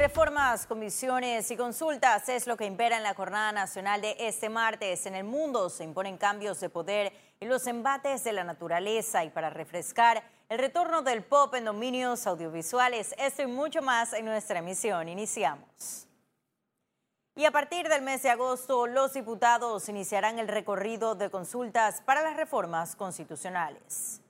Reformas, comisiones y consultas es lo que impera en la jornada nacional de este martes. En el mundo se imponen cambios de poder y los embates de la naturaleza y para refrescar el retorno del pop en dominios audiovisuales. Esto y mucho más en nuestra emisión. Iniciamos. Y a partir del mes de agosto, los diputados iniciarán el recorrido de consultas para las reformas constitucionales.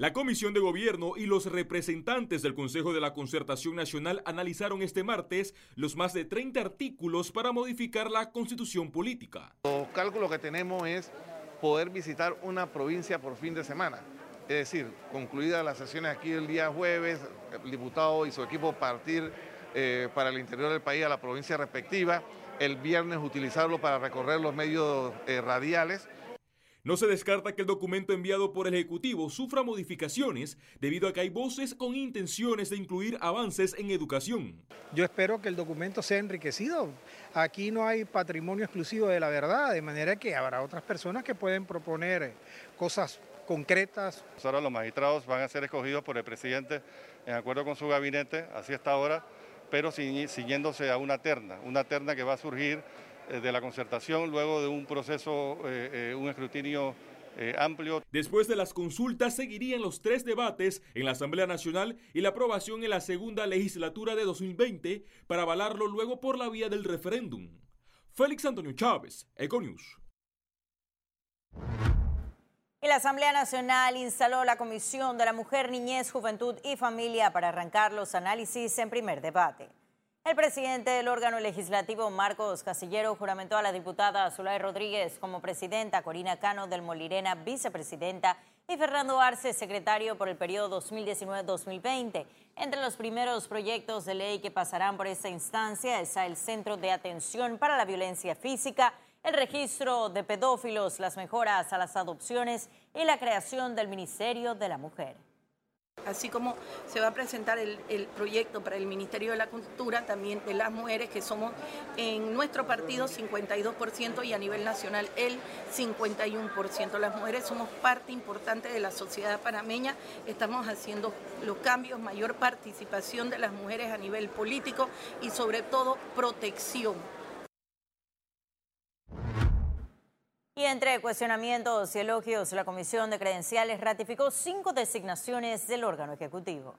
La Comisión de Gobierno y los representantes del Consejo de la Concertación Nacional analizaron este martes los más de 30 artículos para modificar la constitución política. Los cálculos que tenemos es poder visitar una provincia por fin de semana. Es decir, concluidas las sesiones aquí el día jueves, el diputado y su equipo partir eh, para el interior del país a la provincia respectiva, el viernes utilizarlo para recorrer los medios eh, radiales no se descarta que el documento enviado por el Ejecutivo sufra modificaciones debido a que hay voces con intenciones de incluir avances en educación. Yo espero que el documento sea enriquecido. Aquí no hay patrimonio exclusivo de la verdad, de manera que habrá otras personas que pueden proponer cosas concretas. Ahora los magistrados van a ser escogidos por el presidente en acuerdo con su gabinete, así hasta ahora, pero siguiéndose a una terna, una terna que va a surgir de la concertación, luego de un proceso, eh, eh, un escrutinio amplio. Después de las consultas seguirían los tres debates en la Asamblea Nacional y la aprobación en la segunda legislatura de 2020 para avalarlo luego por la vía del referéndum. Félix Antonio Chávez, Econius. Y la Asamblea Nacional instaló la Comisión de la Mujer, Niñez, Juventud y Familia para arrancar los análisis en primer debate. El presidente del órgano legislativo, Marcos Casillero, juramentó a la diputada Zulay Rodríguez como presidenta, Corina Cano del Molirena, vicepresidenta, y Fernando Arce, secretario por el periodo 2019-2020. Entre los primeros proyectos de ley que pasarán por esta instancia está el Centro de Atención para la Violencia Física, el registro de pedófilos, las mejoras a las adopciones y la creación del Ministerio de la Mujer. Así como se va a presentar el, proyecto para el Ministerio de la Cultura, también de las mujeres, que somos en nuestro partido 52% y a nivel nacional el 51%. Las mujeres somos parte importante de la sociedad panameña, estamos haciendo los cambios, mayor participación de las mujeres a nivel político y sobre todo protección Y entre cuestionamientos y elogios, la Comisión de Credenciales ratificó cinco designaciones del órgano ejecutivo.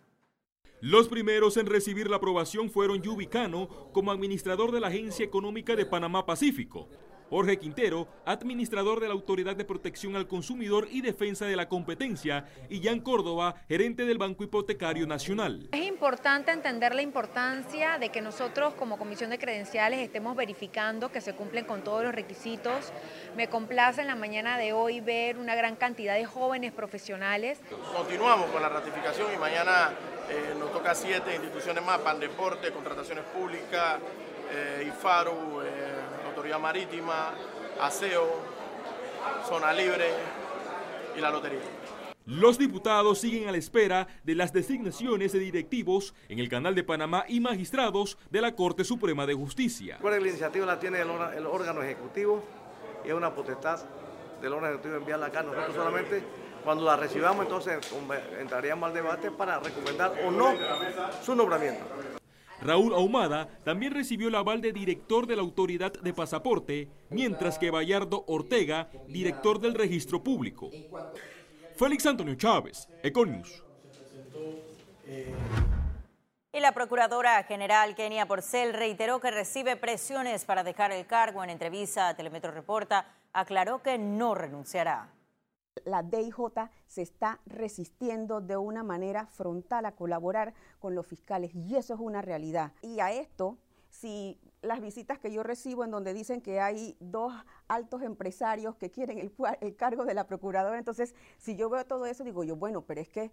Los primeros en recibir la aprobación fueron Yubicano como administrador de la Agencia Económica de Panamá Pacífico, Jorge Quintero, administrador de la Autoridad de Protección al Consumidor y Defensa de la Competencia, y Jan Córdoba, gerente del Banco Hipotecario Nacional. Es importante entender la importancia de que nosotros como Comisión de Credenciales estemos verificando que se cumplen con todos los requisitos. Me complace en la mañana de hoy ver una gran cantidad de jóvenes profesionales. Continuamos con la ratificación y mañana eh, nos toca siete instituciones más, PAN Deporte, Contrataciones Públicas, eh, IFARU, eh, Autoridad Marítima, Aseo, Zona Libre y la Lotería. Los diputados siguen a la espera de las designaciones de directivos en el Canal de Panamá y magistrados de la Corte Suprema de Justicia. La iniciativa la tiene el, órgano ejecutivo y es una potestad del órgano ejecutivo enviarla acá. Nosotros solamente cuando la recibamos entonces entraríamos al debate para recomendar o no su nombramiento. Raúl Ahumada también recibió el aval de director de la Autoridad de Pasaporte, mientras que Bayardo Ortega, director del Registro Público. Félix Antonio Chávez, Econius. Y la Procuradora General Kenia Porcel reiteró que recibe presiones para dejar el cargo. En entrevista a Telemetro Reporta, aclaró que no renunciará la DIJ se está resistiendo de una manera frontal a colaborar con los fiscales y eso es una realidad. Y a esto, si las visitas que yo recibo en donde dicen que hay dos altos empresarios que quieren el, el cargo de la procuradora, entonces si yo veo todo eso digo yo, bueno, pero es que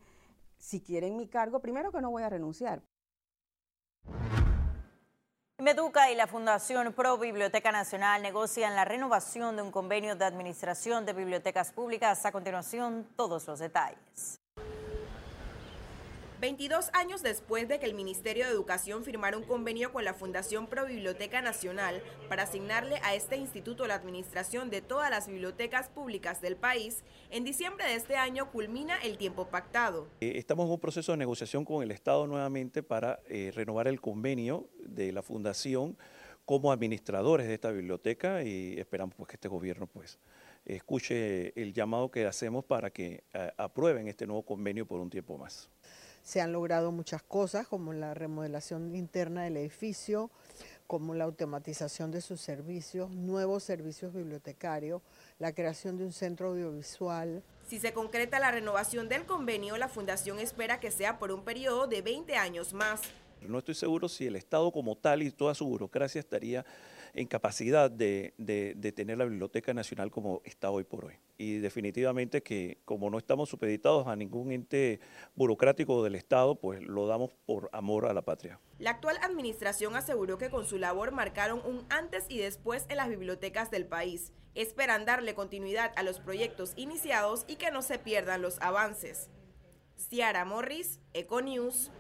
si quieren mi cargo, primero que no voy a renunciar. Meduca y la Fundación Pro Biblioteca Nacional negocian la renovación de un convenio de administración de bibliotecas públicas. A continuación, todos los detalles. 22 años después de que el Ministerio de Educación firmara un convenio con la Fundación Pro Biblioteca Nacional para asignarle a este instituto la administración de todas las bibliotecas públicas del país, en diciembre de este año culmina el tiempo pactado. Eh, estamos en un proceso de negociación con el Estado nuevamente para eh, renovar el convenio de la Fundación como administradores de esta biblioteca y esperamos pues, que este gobierno pues, escuche el llamado que hacemos para que eh, aprueben este nuevo convenio por un tiempo más se han logrado muchas cosas, como la remodelación interna del edificio, como la automatización de sus servicios, nuevos servicios bibliotecarios, la creación de un centro audiovisual. Si se concreta la renovación del convenio, la Fundación espera que sea por un periodo de 20 años más. No estoy seguro si el Estado como tal y toda su burocracia estaría en capacidad de, tener la Biblioteca Nacional como está hoy por hoy. Y definitivamente que como no estamos supeditados a ningún ente burocrático del Estado, pues lo damos por amor a la patria. La actual administración aseguró que con su labor marcaron un antes y después en las bibliotecas del país. Esperan darle continuidad a los proyectos iniciados y que no se pierdan los avances. Ciara Morris, Econews.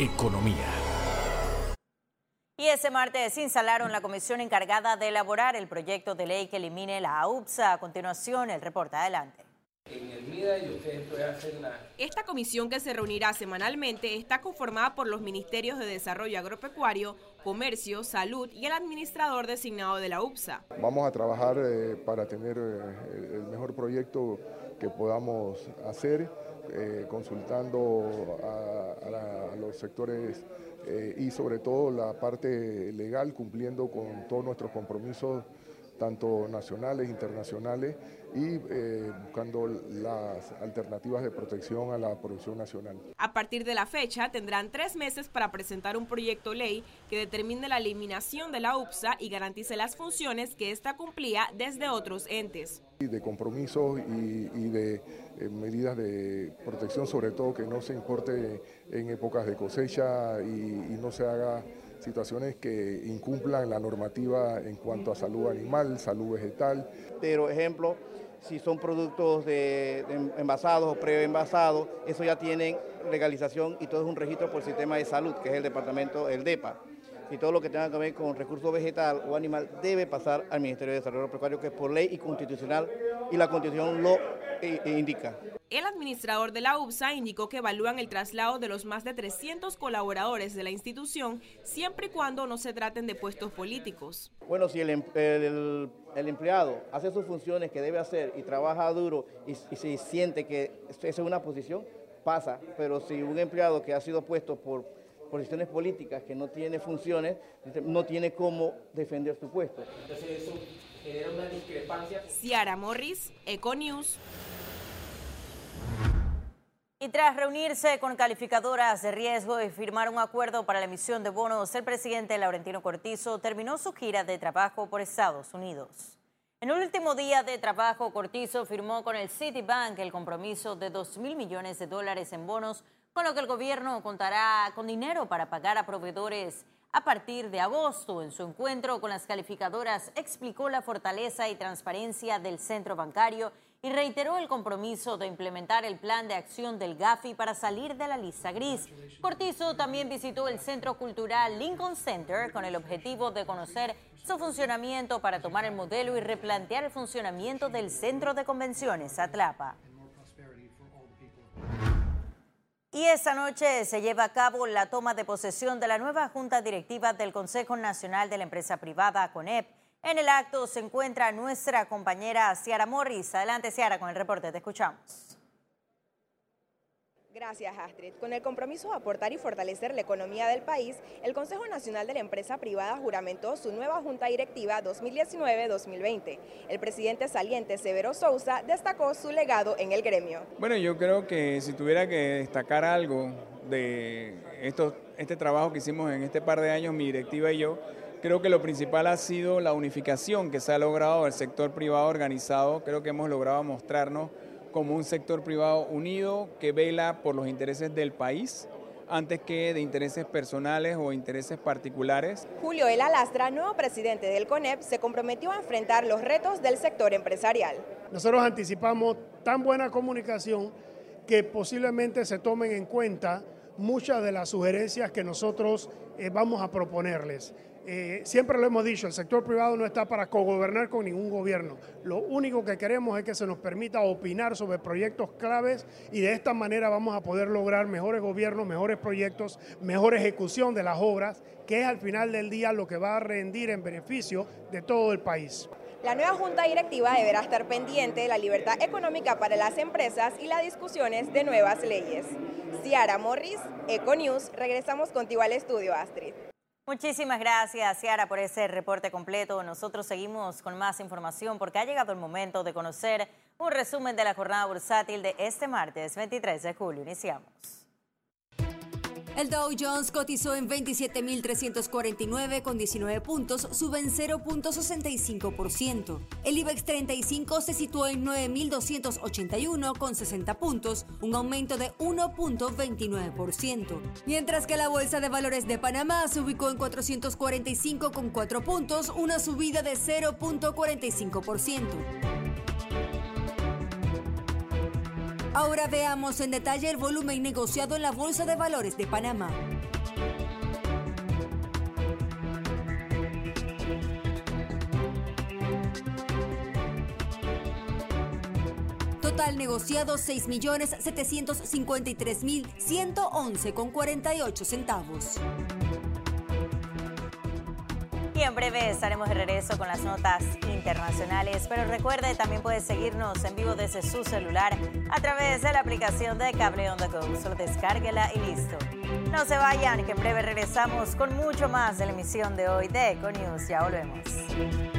Economía. Y ese martes instalaron la comisión encargada de elaborar el proyecto de ley que elimine la AUPSA. A continuación, el reporte adelante. Esta comisión que se reunirá semanalmente está conformada por los ministerios de Desarrollo Agropecuario, Comercio, Salud y el administrador designado de la UPSA. Vamos a trabajar eh, para tener eh, el mejor proyecto que podamos hacer eh, consultando a, los sectores eh, y sobre todo la parte legal, cumpliendo con todos nuestros compromisos tanto nacionales, internacionales, y eh, buscando las alternativas de protección a la producción nacional. A partir de la fecha, tendrán tres meses para presentar un proyecto ley que determine la eliminación de la UPSA y garantice las funciones que ésta cumplía desde otros entes. De compromisos y, de eh, medidas de protección, sobre todo que no se importe en épocas de cosecha y, no se haga situaciones que incumplan la normativa en cuanto a salud animal, salud vegetal. Pero ejemplo, si son productos de, envasados o pre-envasados, eso ya tienen legalización y todo es un registro por el sistema de salud, que es el departamento, el DEPA. Y todo lo que tenga que ver con recurso vegetal o animal debe pasar al Ministerio de Desarrollo Agropecuario, que es por ley y constitucional, y la constitución lo eh, indica. El administrador de la UPSA indicó que evalúan el traslado de los más de 300 colaboradores de la institución siempre y cuando no se traten de puestos políticos. Bueno, si el, em, empleado hace sus funciones que debe hacer y trabaja duro y, y si siente que esa es una posición, pasa. Pero si un empleado que ha sido puesto por posiciones políticas, que no tiene funciones, no tiene cómo defender su puesto. Entonces eso genera una discrepancia. Ciara Morris, Econews. Y tras reunirse con calificadoras de riesgo y firmar un acuerdo para la emisión de bonos, el presidente Laurentino Cortizo terminó su gira de trabajo por Estados Unidos. En el último día de trabajo, Cortizo firmó con el Citibank el compromiso de 2 mil millones de dólares en bonos, con lo que el gobierno contará con dinero para pagar a proveedores a partir de agosto. En su encuentro con las calificadoras explicó la fortaleza y transparencia del centro bancario y reiteró el compromiso de implementar el plan de acción del GAFI para salir de la lista gris. Cortizo también visitó el Centro Cultural Lincoln Center con el objetivo de conocer su funcionamiento para tomar el modelo y replantear el funcionamiento del Centro de Convenciones Atlapa. Y esta noche se lleva a cabo la toma de posesión de la nueva Junta Directiva del Consejo Nacional de la Empresa Privada, CONEP. En el acto se encuentra nuestra compañera Ciara Morris. Adelante, Ciara, con el reporte. Te escuchamos. Gracias, Astrid. Con el compromiso de aportar y fortalecer la economía del país, el Consejo Nacional de la Empresa Privada juramentó su nueva Junta Directiva 2019-2020. El presidente saliente Severo Sousa destacó su legado en el gremio. Bueno, yo creo que si tuviera que destacar algo de esto, este trabajo que hicimos en este par de años, mi directiva y yo, Creo que lo principal ha sido la unificación que se ha logrado del sector privado organizado. Creo que hemos logrado mostrarnos como un sector privado unido que vela por los intereses del país antes que de intereses personales o intereses particulares. Julio El Alastra, nuevo presidente del CONEP, se comprometió a enfrentar los retos del sector empresarial. nosotros anticipamos tan buena comunicación que posiblemente se tomen en cuenta muchas de las sugerencias que nosotros eh, vamos a proponerles. Eh, siempre lo hemos dicho, el sector privado no está para cogobernar con ningún gobierno. Lo único que queremos es que se nos permita opinar sobre proyectos claves y de esta manera vamos a poder lograr mejores gobiernos, mejores proyectos, mejor ejecución de las obras, que es al final del día lo que va a rendir en beneficio de todo el país. La nueva Junta Directiva deberá estar pendiente de la libertad económica para las empresas y las discusiones de nuevas leyes. Ciara Morris, Econews, regresamos contigo al estudio, Astrid. Muchísimas gracias, Ciara, por ese reporte completo. Nosotros seguimos con más información porque ha llegado el momento de conocer un resumen de la jornada bursátil de este martes 23 de julio. Iniciamos. El Dow Jones cotizó en 27.349 con 19 puntos, sube en 0.65%. El IBEX 35 se situó en 9.281 con 60 puntos, un aumento de 1.29%. Mientras que la Bolsa de Valores de Panamá se ubicó en 445 con 4 puntos, una subida de 0.45%. Ahora veamos en detalle el volumen negociado en la Bolsa de Valores de Panamá. Total negociado 6.753.111 con 48 centavos. Y en breve estaremos de regreso con las notas internacionales. Pero recuerde, también puede seguirnos en vivo desde su celular a través de la aplicación de Cable On The Go. Solo descárguela y listo. No se vayan, que en breve regresamos con mucho más de la emisión de hoy de Eco News. Ya volvemos.